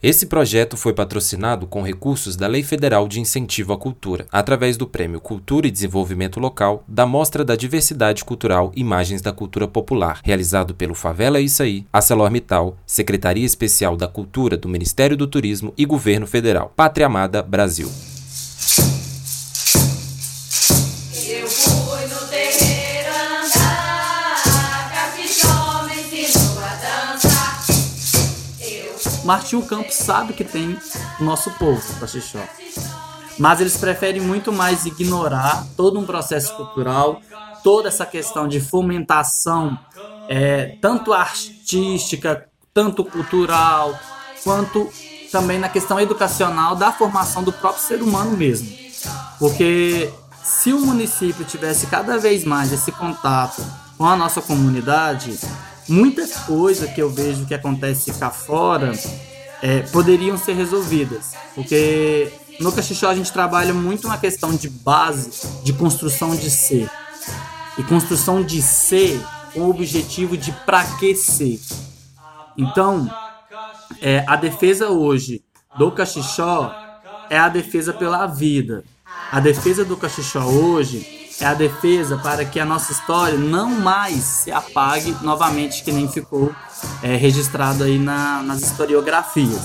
Esse projeto foi patrocinado com recursos da Lei Federal de Incentivo à Cultura, através do Prêmio Cultura e Desenvolvimento Local da Mostra da Diversidade Cultural Imagens da Cultura Popular, realizado pelo Favela Issaí, ArcelorMittal, Secretaria Especial da Cultura do Ministério do Turismo e Governo Federal. Pátria Amada Brasil. Martinho Campos sabe que tem o nosso povo, Caxixó. Mas eles preferem muito mais ignorar todo um processo cultural, toda essa questão de fomentação, é, tanto artística, tanto cultural, quanto também na questão educacional da formação do próprio ser humano mesmo. Porque se o município tivesse cada vez mais esse contato com a nossa comunidade, muita coisa que eu vejo que acontece cá fora é, poderiam ser resolvidas. Porque no Caxixó a gente trabalha muito na questão de base, de construção de ser. E construção de ser com o objetivo de pra que ser. Então, é, a defesa hoje do Caxixó é a defesa pela vida. A defesa do Caxixó hoje é a defesa para que a nossa história não mais se apague novamente, que nem ficou é, registrado aí na- nas historiografias.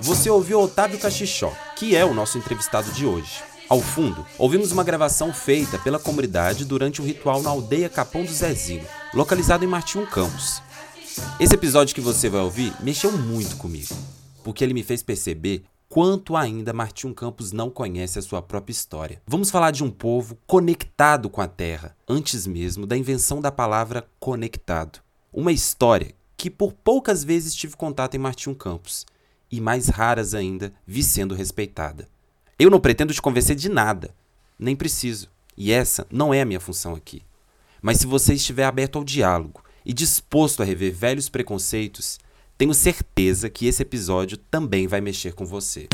Você ouviu Otávio Caxixó, que é o nosso entrevistado de hoje. Ao fundo, ouvimos uma gravação feita pela comunidade durante um ritual na aldeia Capão do Zezinho, localizado em Martinho Campos. Esse episódio que você vai ouvir mexeu muito comigo, porque ele me fez perceber quanto ainda Martinho Campos não conhece a sua própria história. Vamos falar de um povo conectado com a terra, antes mesmo da invenção da palavra conectado. Uma história que por poucas vezes tive contato em Martinho Campos e mais raras ainda vi sendo respeitada. Eu não pretendo te convencer de nada, nem preciso, e essa não é a minha função aqui. Mas se você estiver aberto ao diálogo e disposto a rever velhos preconceitos, tenho certeza que esse episódio também vai mexer com você.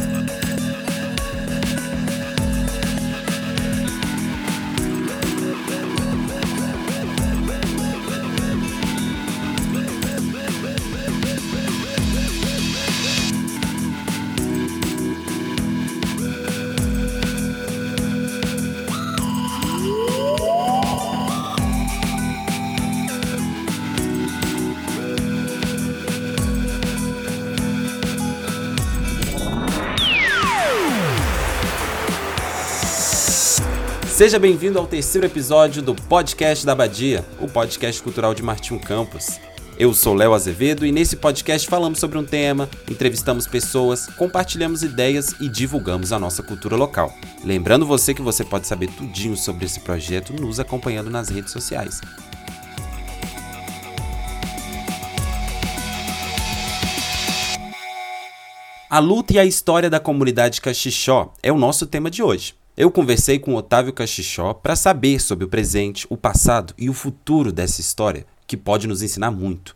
Seja bem-vindo ao terceiro episódio do Podcast da Abadia, o podcast cultural de Martinho Campos. Eu sou Léo Azevedo e nesse podcast falamos sobre um tema, entrevistamos pessoas, compartilhamos ideias e divulgamos a nossa cultura local. Lembrando você que você pode saber tudinho sobre esse projeto nos acompanhando nas redes sociais. A luta e a história da comunidade Caxixó é o nosso tema de hoje. Eu conversei com Otávio Caxixó para saber sobre o presente, o passado e o futuro dessa história, que pode nos ensinar muito.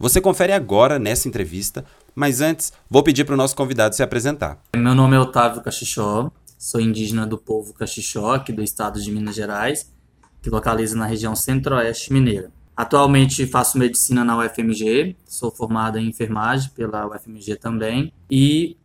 Você confere agora nessa entrevista, mas antes vou pedir para o nosso convidado se apresentar. Meu nome é Otávio Caxixó, sou indígena do povo Caxixó, aqui do estado de Minas Gerais, que localiza na região centro-oeste mineira. Atualmente faço medicina na UFMG, sou formado em enfermagem pela UFMG também, e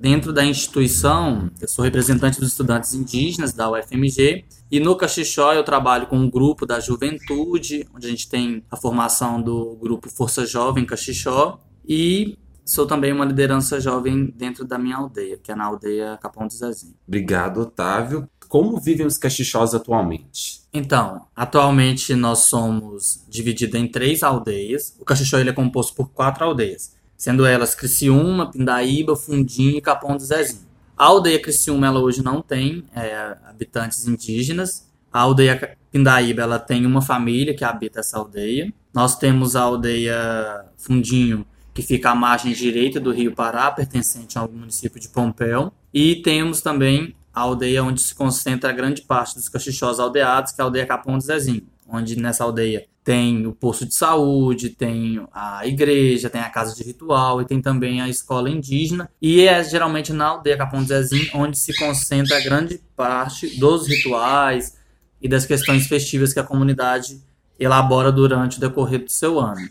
dentro da instituição, eu sou representante dos estudantes indígenas da UFMG, e no Caxixó eu trabalho com um grupo da juventude, onde a gente tem a formação do grupo Força Jovem Caxixó, e sou também uma liderança jovem dentro da minha aldeia, que é na aldeia Capão do Zezinho. Obrigado, Otávio. Como vivem os Caxixós atualmente? Então, atualmente nós somos divididos em três aldeias. O Caxixó ele é composto por quatro aldeias, sendo elas Criciúma, Pindaíba, Fundim e Capão do Zezinho. A aldeia Criciúma ela hoje não tem é, habitantes indígenas. A aldeia Pindaíba ela tem uma família que habita essa aldeia. Nós temos a aldeia Fundinho, que fica à margem direita do Rio Pará, pertencente ao município de Pompéu. E temos também a aldeia onde se concentra a grande parte dos caxixós aldeados, que é a aldeia Capão do Zezinho, onde nessa aldeia tem o posto de saúde, tem a igreja, tem a casa de ritual e tem também a escola indígena. E é geralmente na aldeia Capão do Zezinho onde se concentra a grande parte dos rituais e das questões festivas que a comunidade elabora durante o decorrer do seu ano.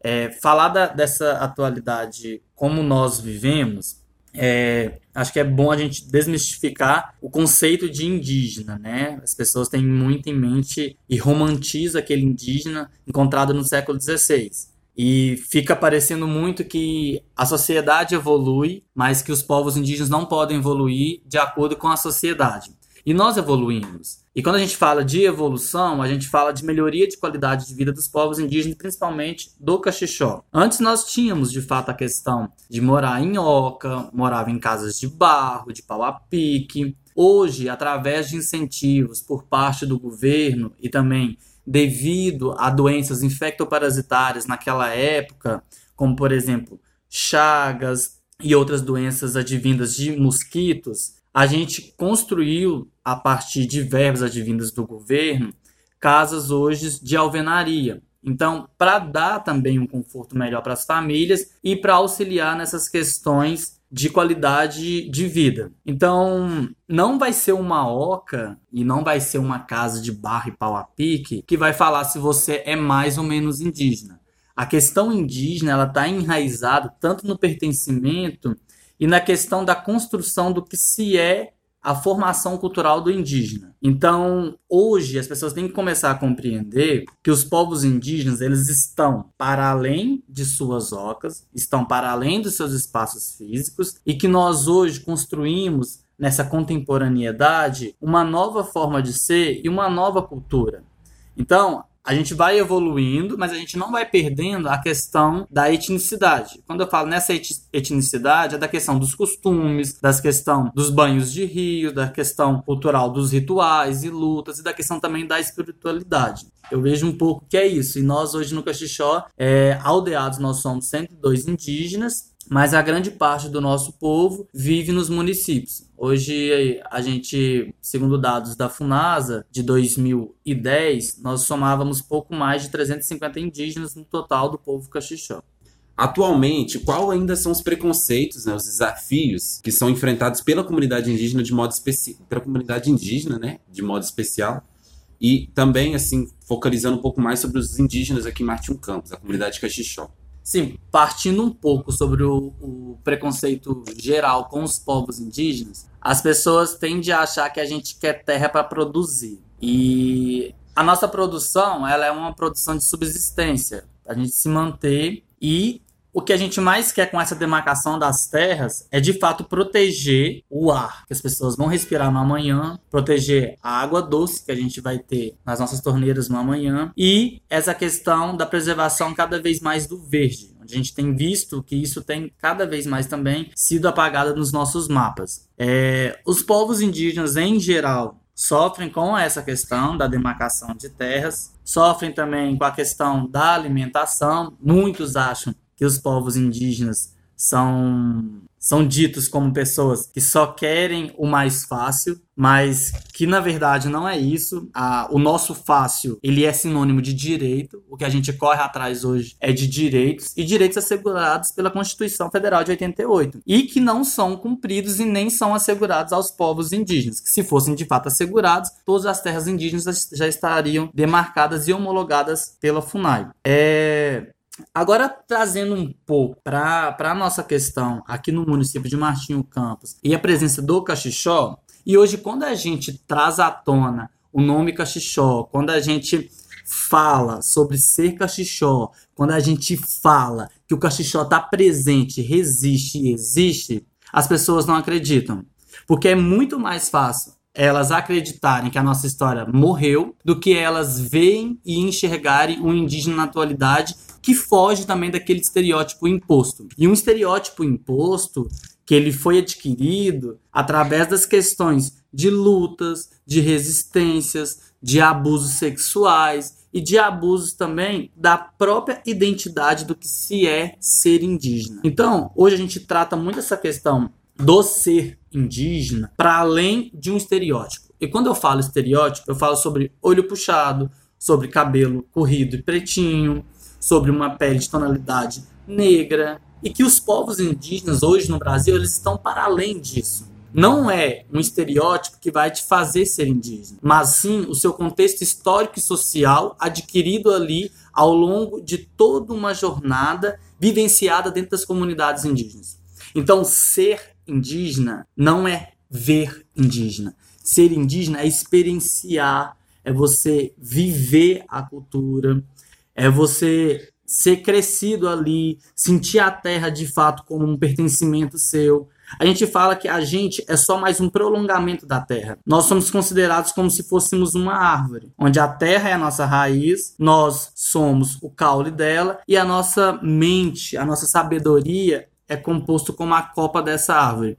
É, falar da, dessa atualidade como nós vivemos, é, acho que é bom a gente desmistificar o conceito de indígena, né? As pessoas têm muito em mente e romantizam aquele indígena encontrado no século XVI. E fica parecendo muito que a sociedade evolui, mas que os povos indígenas não podem evoluir de acordo com a sociedade. E nós evoluímos. E quando a gente fala de evolução, a gente fala de melhoria de qualidade de vida dos povos indígenas, principalmente do Caxixó. Antes nós tínhamos, de fato, a questão de morar em oca, morava em casas de barro, de pau a pique. Hoje, através de incentivos por parte do governo e também devido a doenças infectoparasitárias naquela época, como por exemplo chagas e outras doenças advindas de mosquitos, a gente construiu, a partir de verbas advindas do governo, casas hoje de alvenaria. Então, para dar também um conforto melhor para as famílias e para auxiliar nessas questões de qualidade de vida. Então, não vai ser uma oca e não vai ser uma casa de barro e pau a pique que vai falar se você é mais ou menos indígena. A questão indígena ela está enraizada tanto no pertencimento e na questão da construção do que se é a formação cultural do indígena. Então, hoje as pessoas têm que começar a compreender que os povos indígenas, eles estão para além de suas ocas, estão para além dos seus espaços físicos e que nós hoje construímos nessa contemporaneidade uma nova forma de ser e uma nova cultura. Então, a gente vai evoluindo, mas a gente não vai perdendo a questão da etnicidade. Quando eu falo nessa etnicidade, é da questão dos costumes, da questão dos banhos de rio, da questão cultural dos rituais e lutas e da questão também da espiritualidade. Eu vejo um pouco que é isso. E nós hoje no Caxixó, é, aldeados, nós somos 102 indígenas mas a grande parte do nosso povo vive nos municípios. Hoje, a gente, segundo dados da FUNASA, de 2010, nós somávamos pouco mais de 350 indígenas no total do povo caxixó. Atualmente, qual ainda são os preconceitos, né, os desafios que são enfrentados pela comunidade indígena de modo especial, pela comunidade indígena, né, de modo especial, e também assim focalizando um pouco mais sobre os indígenas aqui em Martim Campos, a comunidade Caxixó. Sim, partindo um pouco sobre o, o, preconceito geral com os povos indígenas, as pessoas tendem a achar que a gente quer terra para produzir. E a nossa produção, ela é uma produção de subsistência, a gente se manter e o que a gente mais quer com essa demarcação das terras é de fato proteger o ar que as pessoas vão respirar no amanhã, proteger a água doce que a gente vai ter nas nossas torneiras no amanhã e essa questão da preservação cada vez mais do verde. A gente tem visto que isso tem cada vez mais também sido apagado nos nossos mapas. É, os povos indígenas, em geral, sofrem com essa questão da demarcação de terras, sofrem também com a questão da alimentação. Muitos acham que os povos indígenas são são ditos como pessoas que só querem o mais fácil, mas que na verdade não é isso. O nosso fácil ele é sinônimo de direito. O que a gente corre atrás hoje é de direitos e direitos assegurados pela Constituição Federal de 88 e que não são cumpridos e nem são assegurados aos povos indígenas. Que se fossem de fato assegurados, todas as terras indígenas já estariam demarcadas e homologadas pela Funai. É, Agora, trazendo um pouco para a nossa questão aqui no município de Martinho Campos e a presença do Caxixó, e hoje, quando a gente traz à tona o nome Caxixó, quando a gente fala sobre ser Caxixó, quando a gente fala que o Caxixó está presente, resiste e existe, as pessoas não acreditam. Porque é muito mais fácil elas acreditarem que a nossa história morreu do que elas veem e enxergarem o indígena na atualidade que foge também daquele estereótipo imposto. E um estereótipo imposto que ele foi adquirido através das questões de lutas, de resistências, de abusos sexuais e de abusos também da própria identidade do que se é ser indígena. Então, hoje a gente trata muito essa questão do ser indígena para além de um estereótipo. E quando eu falo estereótipo, eu falo sobre olho puxado, sobre cabelo corrido e pretinho, sobre uma pele de tonalidade negra e que os povos indígenas hoje no Brasil eles estão para além disso. Não é um estereótipo que vai te fazer ser indígena, mas sim o seu contexto histórico e social adquirido ali ao longo de toda uma jornada vivenciada dentro das comunidades indígenas. Então, ser indígena não é ver indígena. Ser indígena é experienciar, é você viver a cultura, é você ser crescido ali, sentir a terra de fato como um pertencimento seu. A gente fala que a gente é só mais um prolongamento da terra. Nós somos considerados como se fôssemos uma árvore, onde a terra é a nossa raiz, nós somos o caule dela e a nossa mente, a nossa sabedoria é composto como a copa dessa árvore.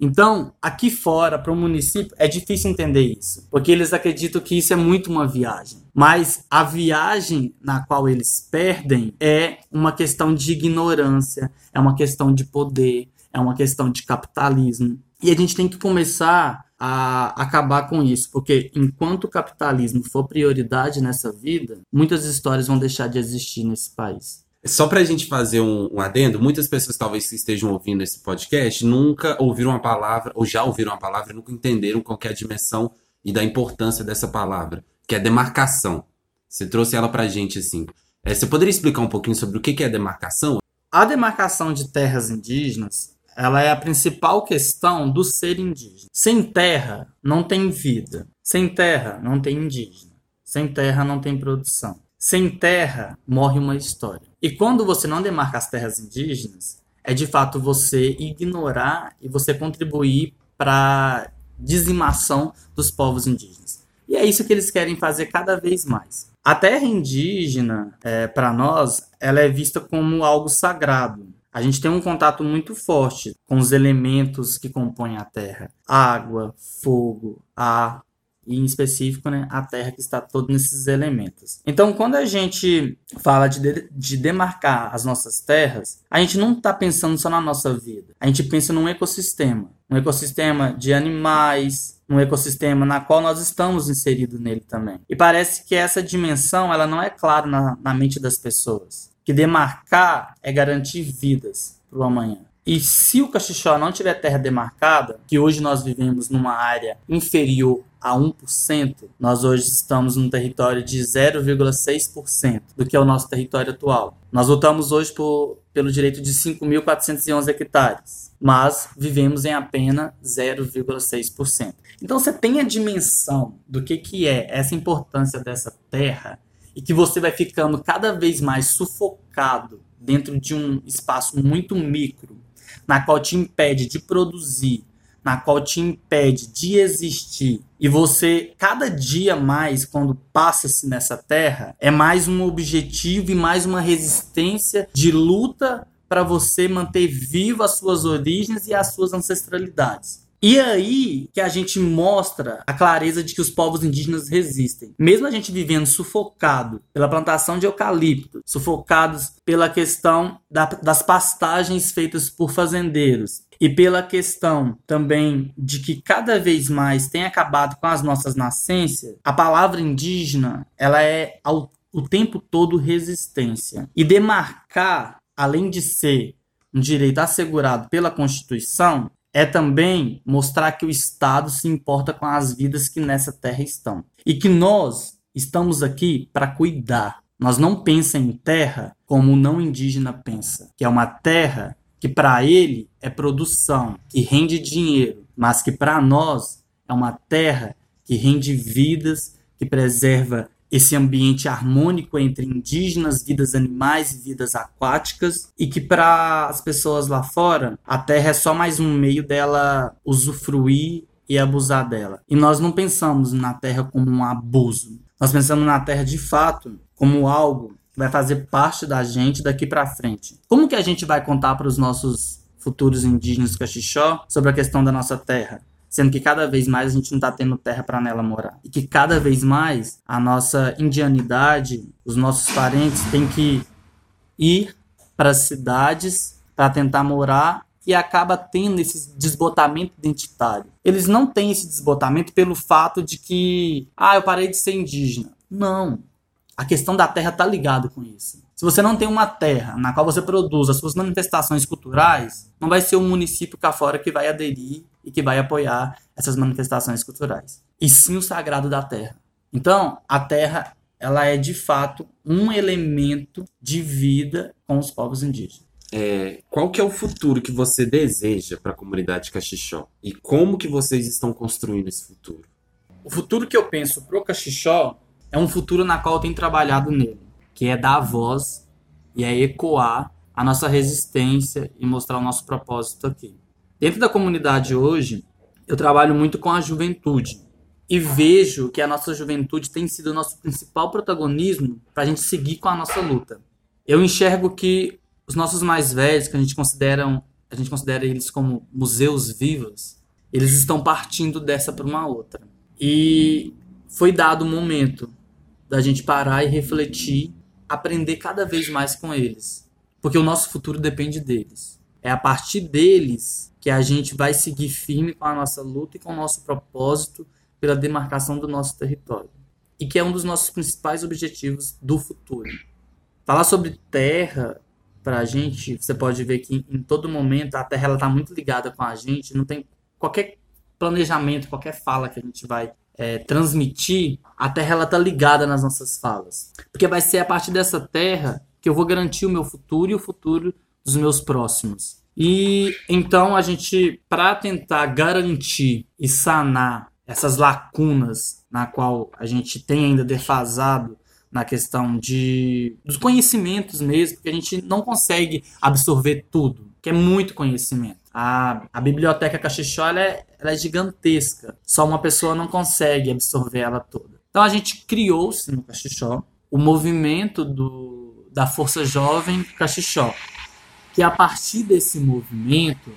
Então, aqui fora, para o município, é difícil entender isso, porque eles acreditam que isso é muito uma viagem. Mas a viagem na qual eles perdem é uma questão de ignorância, é uma questão de poder, é uma questão de capitalismo. E a gente tem que começar a acabar com isso, porque enquanto o capitalismo for prioridade nessa vida, muitas histórias vão deixar de existir nesse país. Só para a gente fazer um, um, adendo, muitas pessoas talvez que estejam ouvindo esse podcast nunca ouviram uma palavra, ou já ouviram uma palavra nunca entenderam qual é a dimensão e da importância dessa palavra, que é demarcação. Você trouxe ela para a gente assim. É, você poderia explicar um pouquinho sobre o que é demarcação? A demarcação de terras indígenas ela é a principal questão do ser indígena. Sem terra não tem vida. Sem terra não tem indígena. Sem terra não tem produção. Sem terra morre uma história. E quando você não demarca as terras indígenas, é de fato você ignorar e você contribuir para dizimação dos povos indígenas. E é isso que eles querem fazer cada vez mais. A terra indígena, é, para nós, ela é vista como algo sagrado. A gente tem um contato muito forte com os elementos que compõem a Terra: água, fogo, ar, e em específico né, a Terra que está todos nesses elementos. Então, quando a gente fala de, de, de demarcar as nossas terras, a gente não está pensando só na nossa vida. A gente pensa num ecossistema, um ecossistema de animais, um ecossistema na qual nós estamos inseridos nele também. E parece que essa dimensão ela não é clara na, na mente das pessoas. Que demarcar é garantir vidas para o amanhã. E se o Caxixó não tiver terra demarcada, que hoje nós vivemos numa área inferior a 1%, nós hoje estamos num território de 0,6% do que é o nosso território atual. Nós lutamos hoje por, pelo direito de 5.411 hectares, mas vivemos em apenas 0,6%. Então você tem a dimensão do que, que é essa importância dessa terra e que você vai ficando cada vez mais sufocado dentro de um espaço muito micro, na qual te impede de produzir, na qual te impede de existir, e você, cada dia mais, quando passa-se nessa terra, é mais um objetivo e mais uma resistência de luta para você manter viva as suas origens e as suas ancestralidades. E aí que a gente mostra a clareza de que os povos indígenas resistem. Mesmo a gente vivendo sufocado pela plantação de eucalipto, sufocados pela questão da, das pastagens feitas por fazendeiros, e pela questão também de que cada vez mais tem acabado com as nossas nascências, a palavra indígena ela é ao, o tempo todo resistência. E demarcar, além de ser um direito assegurado pela Constituição, é também mostrar que o Estado se importa com as vidas que nessa terra estão. E que nós estamos aqui para cuidar. Nós não pensamos em terra como o não indígena pensa, que é uma terra que para ele é produção, que rende dinheiro, mas que para nós é uma terra que rende vidas, que preserva esse ambiente harmônico entre indígenas, vidas animais e vidas aquáticas, e que para as pessoas lá fora, a terra é só mais um meio dela usufruir e abusar dela. E nós não pensamos na terra como um abuso. Nós pensamos na terra de fato como algo vai fazer parte da gente daqui para frente. Como que a gente vai contar para os nossos futuros indígenas caxixó sobre a questão da nossa terra? sendo que cada vez mais a gente não está tendo terra para nela morar. E que cada vez mais a nossa indianidade, os nossos parentes têm que ir para as cidades para tentar morar e acaba tendo esse desbotamento identitário. Eles não têm esse desbotamento pelo fato de que, ah, eu parei de ser indígena. Não. A questão da terra está ligada com isso. Se você não tem uma terra na qual você produz as suas manifestações culturais, não vai ser o município cá fora que vai aderir e que vai apoiar essas manifestações culturais. E sim o sagrado da terra. Então, a terra, ela é de fato um elemento de vida com os povos indígenas. É, qual que é o futuro que você deseja para a comunidade Caxixó? E como que vocês estão construindo esse futuro? O futuro que eu penso pro Caxixó é um futuro na qual eu tenho trabalhado nele, que é dar voz e é ecoar a nossa resistência e mostrar o nosso propósito aqui. Dentro da comunidade hoje, eu trabalho muito com a juventude e vejo que a nossa juventude tem sido o nosso principal protagonismo para a gente seguir com a nossa luta. Eu enxergo que os nossos mais velhos, que a gente considera, a gente considera eles como museus vivos, eles estão partindo dessa para uma outra. E foi dado o momento da gente parar e refletir, aprender cada vez mais com eles, porque o nosso futuro depende deles. É a partir deles que a gente vai seguir firme com a nossa luta e com o nosso propósito pela demarcação do nosso território. E que é um dos nossos principais objetivos do futuro. Falar sobre terra, para a gente, você pode ver que em todo momento a terra está muito ligada com a gente, não tem qualquer planejamento, qualquer fala que a gente vai é, transmitir, a terra ela tá ligada nas nossas falas. Porque vai ser a partir dessa terra que eu vou garantir o meu futuro e o futuro dos meus próximos. E então a gente, para tentar garantir e sanar essas lacunas na qual a gente tem ainda defasado na questão de dos conhecimentos mesmo, porque a gente não consegue absorver tudo, que é muito conhecimento. A, a biblioteca Caxixó ela é, ela é gigantesca, só uma pessoa não consegue absorver ela toda. Então a gente criou-se no Caxixó o movimento do, da Força Jovem Caxixó, que a partir desse movimento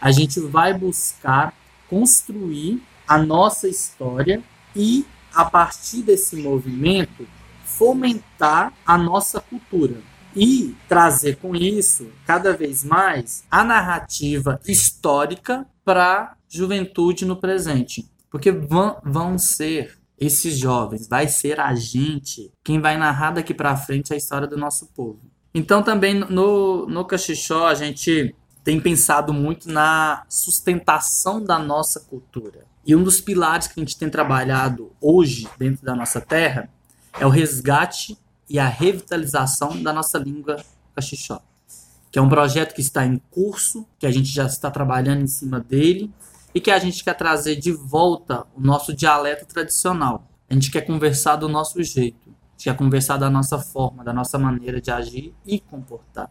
a gente vai buscar construir a nossa história e a partir desse movimento fomentar a nossa cultura e trazer com isso cada vez mais a narrativa histórica para juventude no presente, porque vão, vão ser esses jovens, vai ser a gente quem vai narrar daqui para frente a história do nosso povo. Então também no no Caxixó a gente tem pensado muito na sustentação da nossa cultura. E um dos pilares que a gente tem trabalhado hoje dentro da nossa terra é o resgate e a revitalização da nossa língua caxixó, que é um projeto que está em curso, que a gente já está trabalhando em cima dele e que a gente quer trazer de volta o nosso dialeto tradicional. A gente quer conversar do nosso jeito, a gente quer conversar da nossa forma, da nossa maneira de agir e comportar.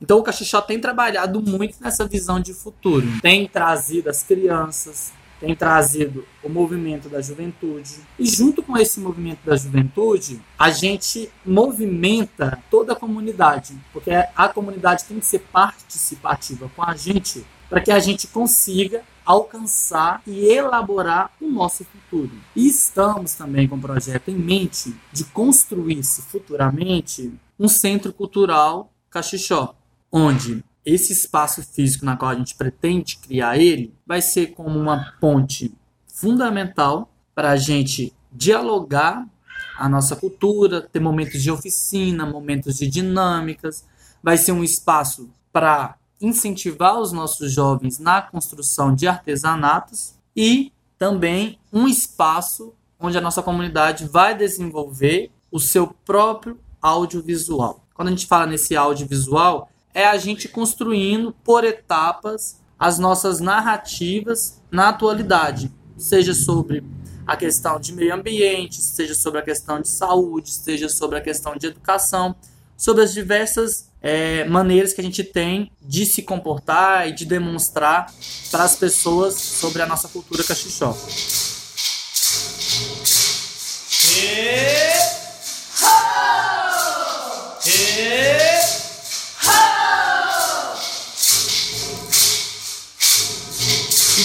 Então o Caxixó tem trabalhado muito nessa visão de futuro. Tem trazido as crianças, tem trazido o movimento da juventude. E junto com esse movimento da juventude, a gente movimenta toda a comunidade, porque a comunidade tem que ser participativa com a gente para que a gente consiga alcançar e elaborar o nosso futuro. E estamos também com o projeto em mente de construir-se futuramente um centro cultural Caxixó, onde esse espaço físico na qual a gente pretende criar ele vai ser como uma ponte fundamental para a gente dialogar a nossa cultura, ter momentos de oficina, momentos de dinâmicas, vai ser um espaço para incentivar os nossos jovens na construção de artesanatos e também um espaço onde a nossa comunidade vai desenvolver o seu próprio audiovisual. Quando a gente fala nesse audiovisual, é a gente construindo por etapas as nossas narrativas na atualidade, seja sobre a questão de meio ambiente, seja sobre a questão de saúde, seja sobre a questão de educação, sobre as diversas é, maneiras que a gente tem de se comportar e de demonstrar para as pessoas sobre a nossa cultura caxixó. E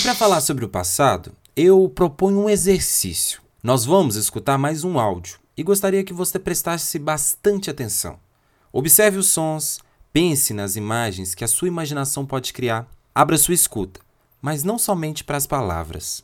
para falar sobre o passado, eu proponho um exercício. Nós vamos escutar mais um áudio e gostaria que você prestasse bastante atenção. Observe os sons, pense nas imagens que a sua imaginação pode criar, abra sua escuta, mas não somente para as palavras.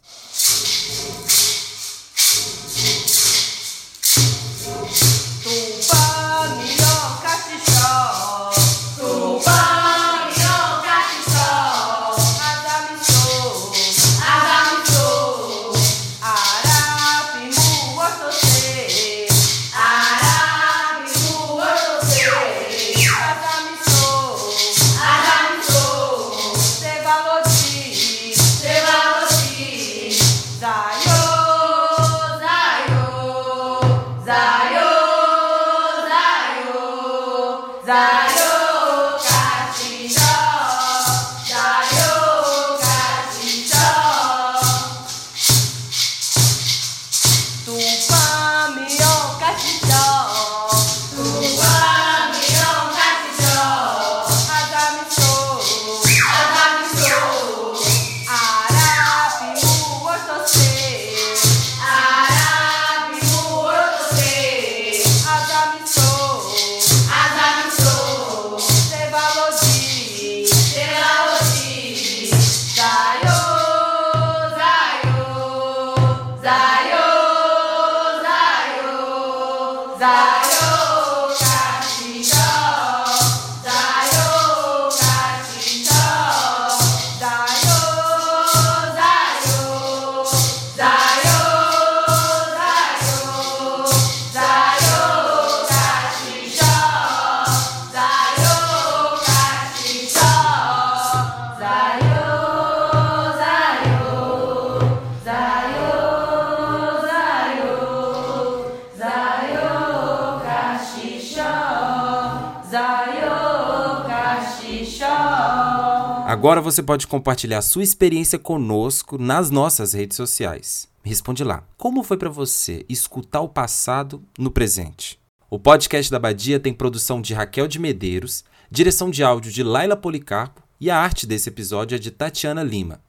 Agora você pode compartilhar sua experiência conosco nas nossas redes sociais. Responde lá. Como foi para você escutar o passado no presente? O podcast da Badia tem produção de Raquel de Medeiros, direção de áudio de Laila Policarpo e a arte desse episódio é de Tatiana Lima.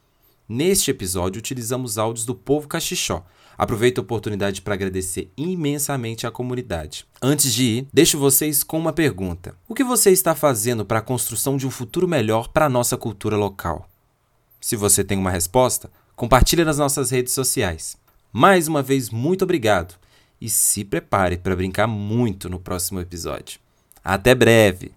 Neste episódio utilizamos áudios do povo cachixó. Aproveito a oportunidade para agradecer imensamente à comunidade. Antes de ir, deixo vocês com uma pergunta: O que você está fazendo para a construção de um futuro melhor para a nossa cultura local? Se você tem uma resposta, compartilhe nas nossas redes sociais. Mais uma vez, muito obrigado e se prepare para brincar muito no próximo episódio. Até breve!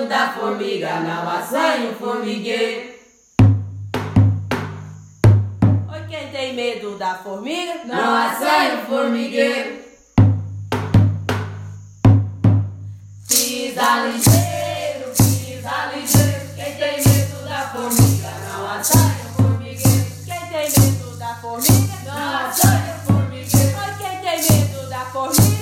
Medo da formiga não assanha o formigueiro. Oi, quem tem medo da formiga não assanha o formigueiro. Pisa ligeiro, pisa ligeiro. Quem tem medo da formiga não assanha formigueiro. Quem tem medo da formiga não assanha formigueiro. Oi, quem tem medo da formiga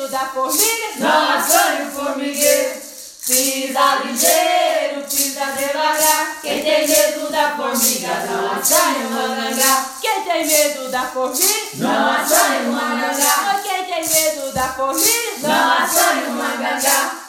medo da formiga não assanha o formigueiro. Pisa ligeiro, pisa devagar. Quem tem medo da formiga não assanha o mangangá. Quem tem medo da formiga não assanha o mangangá. Oi, quem tem medo da formiga não assanha o mangangá.